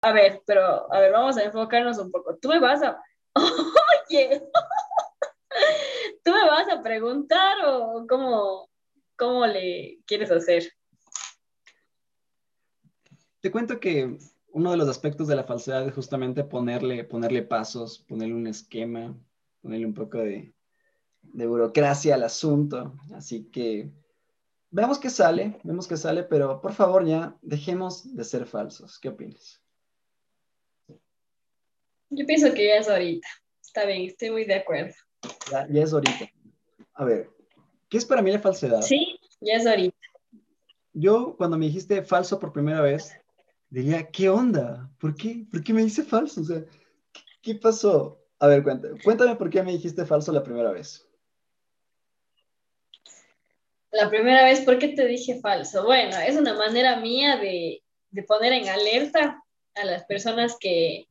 a ver, pero a ver, vamos a enfocarnos un poco. Tú me vas a, oye, tú me vas a preguntar o cómo, cómo le quieres hacer. Te cuento que uno de los aspectos de la falsedad es justamente ponerle, ponerle pasos, ponerle un esquema, ponerle un poco de, de burocracia al asunto. Así que veamos qué sale, vemos qué sale, pero por favor ya dejemos de ser falsos. ¿Qué opinas? Yo pienso que ya es ahorita. Está bien, estoy muy de acuerdo. Ya, ya es ahorita. A ver, ¿qué es para mí la falsedad? Sí, ya es ahorita. Yo cuando me dijiste falso por primera vez, diría, ¿qué onda? ¿Por qué? ¿Por qué me dice falso? O sea, ¿qué, qué pasó? A ver, cuéntame, cuéntame por qué me dijiste falso la primera vez. La primera vez, ¿por qué te dije falso? Bueno, es una manera mía de, de poner en alerta a las personas que,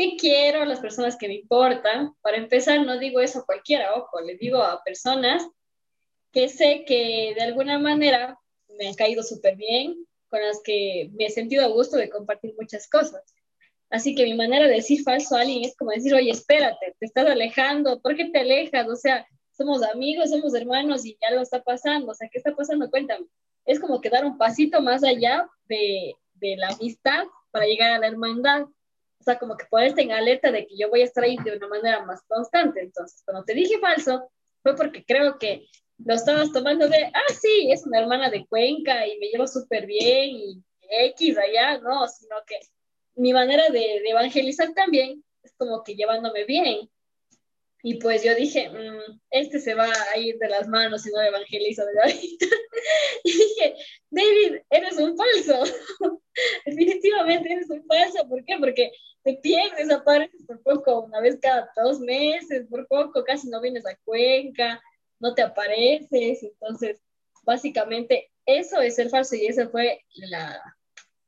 que quiero, las personas que me importan. Para empezar, no digo eso a cualquiera, ojo, le digo a personas que sé que de alguna manera me han caído súper bien, con las que me he sentido a gusto de compartir muchas cosas. Así que mi manera de decir falso a alguien es como decir, oye, espérate, te estás alejando, ¿por qué te alejas? O sea, somos amigos, somos hermanos y ya lo está pasando, o sea, ¿qué está pasando? Cuéntame. Es como que dar un pasito más allá de, de la amistad para llegar a la hermandad. O sea, como que ponerte en alerta de que yo voy a estar ahí de una manera más constante. Entonces, cuando te dije falso, fue porque creo que lo estabas tomando de, ah, sí, es una hermana de Cuenca y me llevo súper bien y X allá, no, sino que mi manera de, de, evangelizar también es como que llevándome bien. Y pues yo dije, mmm, este se va a ir de las manos si no evangelizo de ahorita. y dije, David, eres un falso. Definitivamente eres un falso. ¿Por qué? Porque te pierdes, apareces por poco, una vez cada dos meses, por poco, casi no vienes a Cuenca, no te apareces. Entonces, básicamente, eso es ser falso y ese fue la,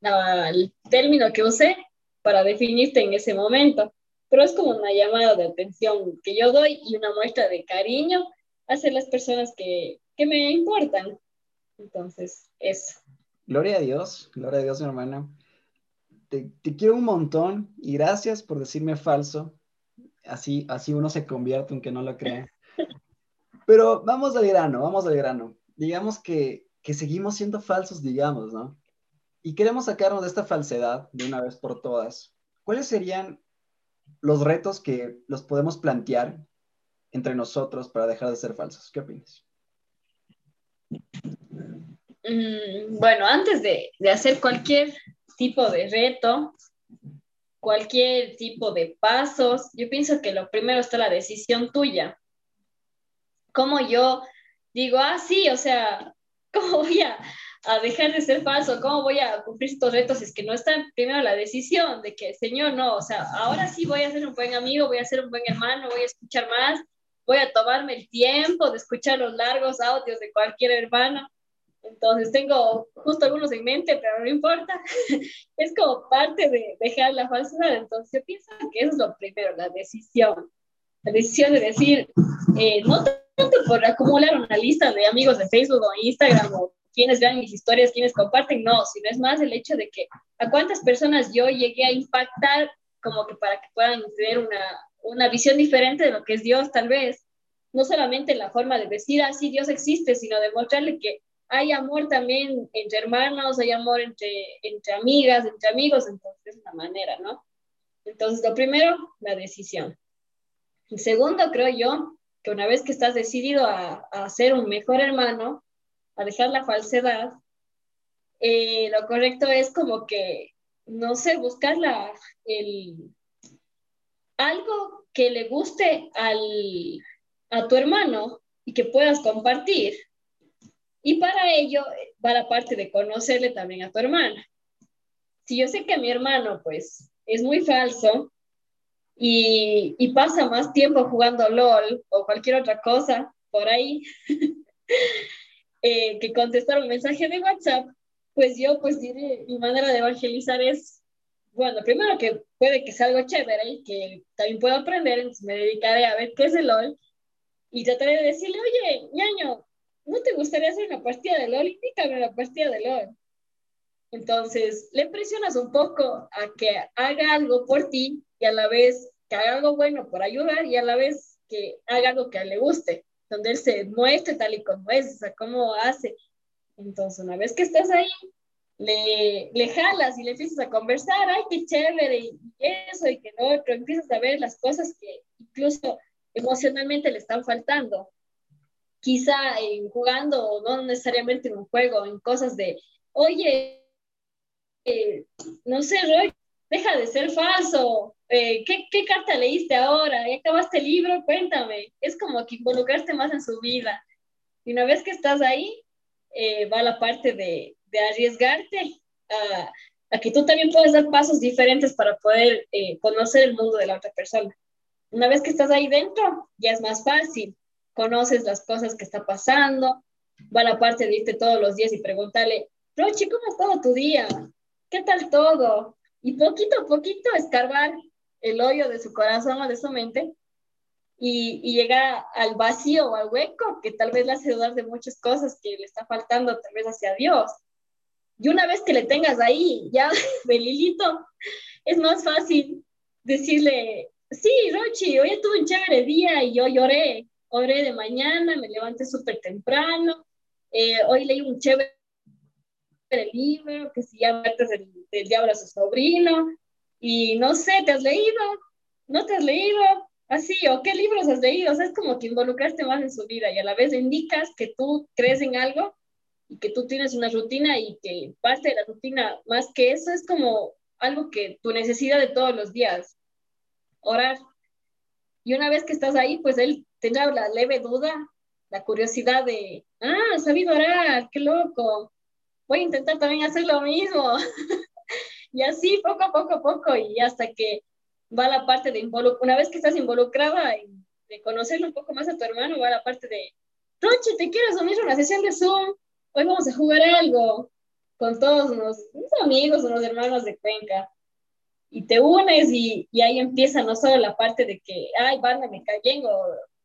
la, el término que usé para definirte en ese momento pero es como una llamada de atención que yo doy y una muestra de cariño hacia las personas que, que me importan. Entonces, eso. Gloria a Dios, gloria a Dios, mi hermana. Te, te, quiero un montón y gracias por decirme falso. Así, así uno se convierte, aunque no lo crea. Pero vamos al grano, vamos al grano. Digamos que, que seguimos siendo falsos, digamos, ¿no? Y queremos sacarnos de esta falsedad de una vez por todas. ¿Cuáles serían los retos que los podemos plantear entre nosotros para dejar de ser falsos. ¿Qué opinas? Mm, bueno, antes de, de, hacer cualquier tipo de reto, cualquier tipo de pasos, yo pienso que lo primero está la decisión tuya. Como yo digo, ah, sí, o sea, ¿cómo voy a, a dejar de ser falso, cómo voy a cumplir estos retos es que no está primero la decisión de que, Señor, no, o sea, ahora sí voy a ser un buen amigo, voy a ser un buen hermano, voy a escuchar más, voy a tomarme el tiempo de escuchar los largos audios de cualquier hermano. Entonces tengo justo algunos en mente, pero no importa. es como parte de dejar la falsedad. Entonces yo pienso que eso es lo primero, la decisión. La decisión de decir, eh, no tanto por acumular una lista de amigos de Facebook o Instagram o quienes vean mis historias, quienes comparten, no, sino es más el hecho de que a cuántas personas yo llegué a impactar como que para que puedan tener una, una visión diferente de lo que es Dios, tal vez. No solamente la forma de decir, así ah, Dios existe, sino de mostrarle que hay amor también entre hermanos, hay amor entre, entre amigas, entre amigos, entonces es una manera, ¿no? Entonces, lo primero, la decisión. El segundo, creo yo, que una vez que estás decidido a, a ser un mejor hermano, a dejar la falsedad, eh, lo correcto es como que, no sé, buscar la, el, algo que le guste al, a tu hermano y que puedas compartir. Y para ello va la parte de conocerle también a tu hermana. Si yo sé que mi hermano, pues, es muy falso y, y pasa más tiempo jugando LOL o cualquier otra cosa por ahí, eh, que contestar un mensaje de WhatsApp, pues yo pues diré, mi manera de evangelizar es, bueno, primero que puede que sea algo chévere y que también puedo aprender, entonces me dedicaré a ver qué es el LOL y trataré de decirle, oye, ñaño, ¿no te gustaría hacer una partida de LOL? Indícame una partida de LOL. Entonces, le presionas un poco a que haga algo por ti y a la vez que haga algo bueno por ayudar y a la vez que haga algo que le guste, donde él se muestre tal y como es, o sea, cómo hace. Entonces, una vez que estás ahí, le, le jalas y le empiezas a conversar, ay, qué chévere, y eso y que lo otro, empiezas a ver las cosas que incluso emocionalmente le están faltando. Quizá en jugando, no necesariamente en un juego, en cosas de, oye, eh, no sé, Roy, deja de ser falso, eh, ¿qué, ¿qué, carta leíste ahora? ¿Ya acabaste el libro? Cuéntame. Es como que involucrarte más en su vida. Y una vez que estás ahí, eh, va la parte de, arriesgarte a, a, que tú también puedes dar pasos diferentes para poder conocer el mundo de la otra persona. Una vez que estás ahí dentro, ya es más fácil. Conoces las cosas que está pasando. Va la parte de irte todos los días y preguntarle, Rochi, ¿cómo ha estado tu día? ¿Qué tal todo? Y poquito a poquito escarbar el hoyo de su corazón o de su mente y, y llegar al vacío o al hueco que tal vez le hace dudar de muchas cosas que le está faltando tal vez hacia Dios. Y una vez que le tengas ahí, ya de Lilito, es más fácil decirle, sí, Rochi, hoy tuve un chévere día y yo lloré, oré de mañana, me levanté súper temprano, eh, hoy leí un chévere libro que se llama del, del Diablo a su sobrino, y no sé, ¿te has leído? ¿No te has leído? Así, o qué libros has leído, o sea, es como que involucraste más en su vida y a la vez indicas que tú crees en algo y que tú tienes una rutina y que parte de la rutina, más que eso, es como algo que tu necesidad de todos los días, orar. Y una vez que estás ahí, pues él tendrá la leve duda, la curiosidad de, ah, sabido orar, qué loco, voy a intentar también hacer lo mismo. y así, poco a poco a poco, y hasta que va la parte de involucrar, una vez que estás involucrada en, de conocerlo un poco más a tu hermano, va la parte de, Roche, ¿te quieres unir a una sesión de Zoom? Hoy vamos a jugar algo con todos unos, unos amigos, unos hermanos de Cuenca y te unes y, y, ahí empieza no solo la parte de que, ay, Banda me cae bien o,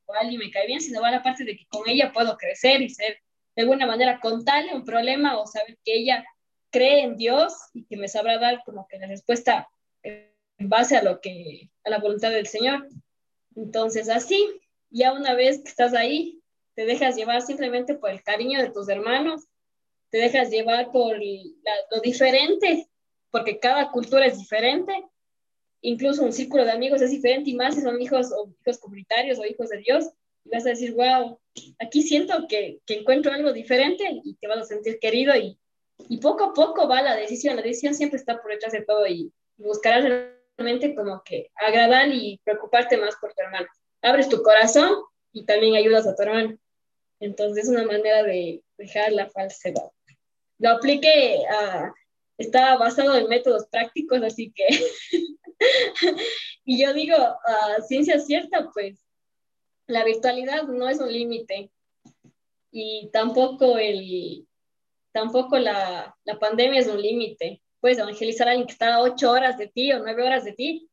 o alguien me cae bien, sino va la parte de que con ella puedo crecer y ser de alguna manera contarle un problema o saber que ella cree en Dios y que me sabrá dar como que la respuesta en base a lo que, a la voluntad del Señor. Entonces, así, ya una vez que estás ahí, te dejas llevar simplemente por el cariño de tus hermanos, te dejas llevar por lo diferente porque cada cultura es diferente, incluso un círculo de amigos es diferente y más si son hijos o hijos comunitarios o hijos de Dios, y vas a decir, wow, aquí siento que, que encuentro algo diferente y te vas a sentir querido y, y, poco a poco va la decisión, la decisión siempre está por detrás de todo y, y buscarás realmente como que agradar y preocuparte más por tu hermano. Abres tu corazón y también ayudas a tu hermano. Entonces es una manera de dejar la falsedad. Lo apliqué a está basado en métodos prácticos, así que, y yo digo, a ciencia cierta, pues la virtualidad no es un límite y tampoco, el, tampoco la, la pandemia es un límite. Puedes evangelizar a alguien que está a ocho horas de ti o nueve horas de ti,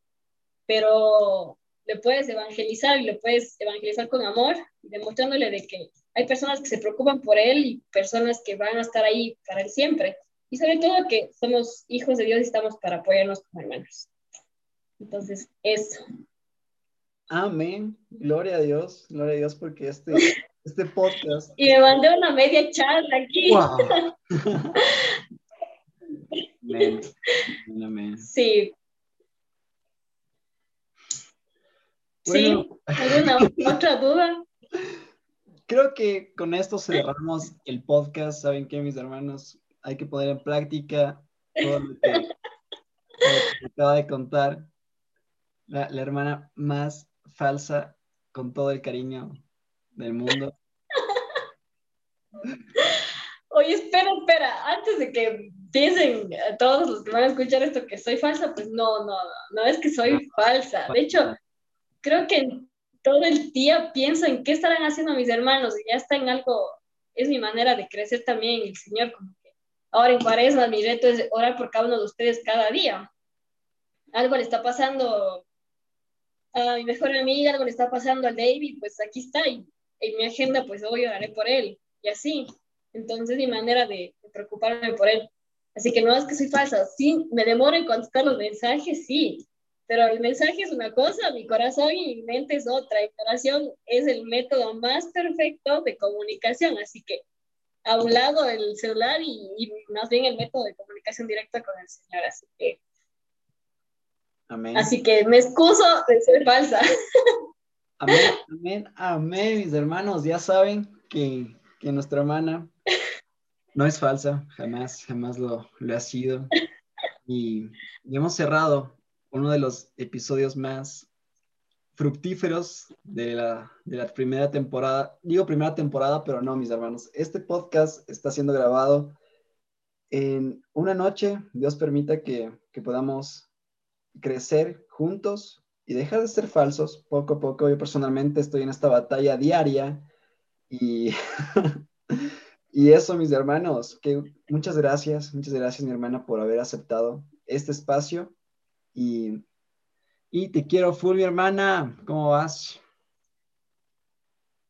pero le puedes evangelizar y le puedes evangelizar con amor, demostrándole de que hay personas que se preocupan por él y personas que van a estar ahí para él siempre y sobre todo que somos hijos de Dios y estamos para apoyarnos como hermanos. Entonces, eso. Amén. Gloria a Dios. Gloria a Dios porque este, este podcast. Y me mandé una media charla aquí. amén. Amén. Sí. Bueno. ¿Sí? ¿Alguna otra duda? Creo que con esto cerramos el podcast. ¿Saben qué, mis hermanos? hay que poner en práctica todo lo que, acaba de contar la, la, hermana más falsa con todo el cariño del mundo. Oye, espera, espera, antes de que piensen todos los que van a escuchar esto que soy falsa, pues no, no, no es que soy falsa. De hecho, creo que todo el día pienso en qué estarán haciendo mis hermanos y ya está en algo, es mi manera de crecer también el Señor, como Ahora en cuaresma mi reto es orar por cada uno de ustedes cada día. Algo le está pasando a mi mejor amiga, algo le está pasando a David, pues aquí está, y en mi agenda pues hoy oraré por él, y así. Entonces mi manera de, de preocuparme por él. Así que no es que soy falsa. Sí, me demoro en contestar los mensajes, sí. Pero el mensaje es una cosa, mi corazón y mi mente es otra. Y oración es el método más perfecto de comunicación. Así que a un lado el celular y, más bien el método de comunicación directa con el Señor. Así que. Amén. Así que me excuso de ser falsa. Amén, amén, amén, mis hermanos. Ya saben que, que nuestra hermana no es falsa, jamás, jamás lo, lo ha sido. Y, y hemos cerrado uno de los episodios más fructíferos de la, de la, primera temporada. Digo primera temporada, pero no, mis hermanos. Este podcast está siendo grabado en una noche. Dios permita que, que podamos crecer juntos y dejar de ser falsos poco a poco. Yo personalmente estoy en esta batalla diaria y, y eso, mis hermanos, que muchas gracias, muchas gracias, mi hermana, por haber aceptado este espacio y y te quiero full, mi hermana. ¿Cómo vas?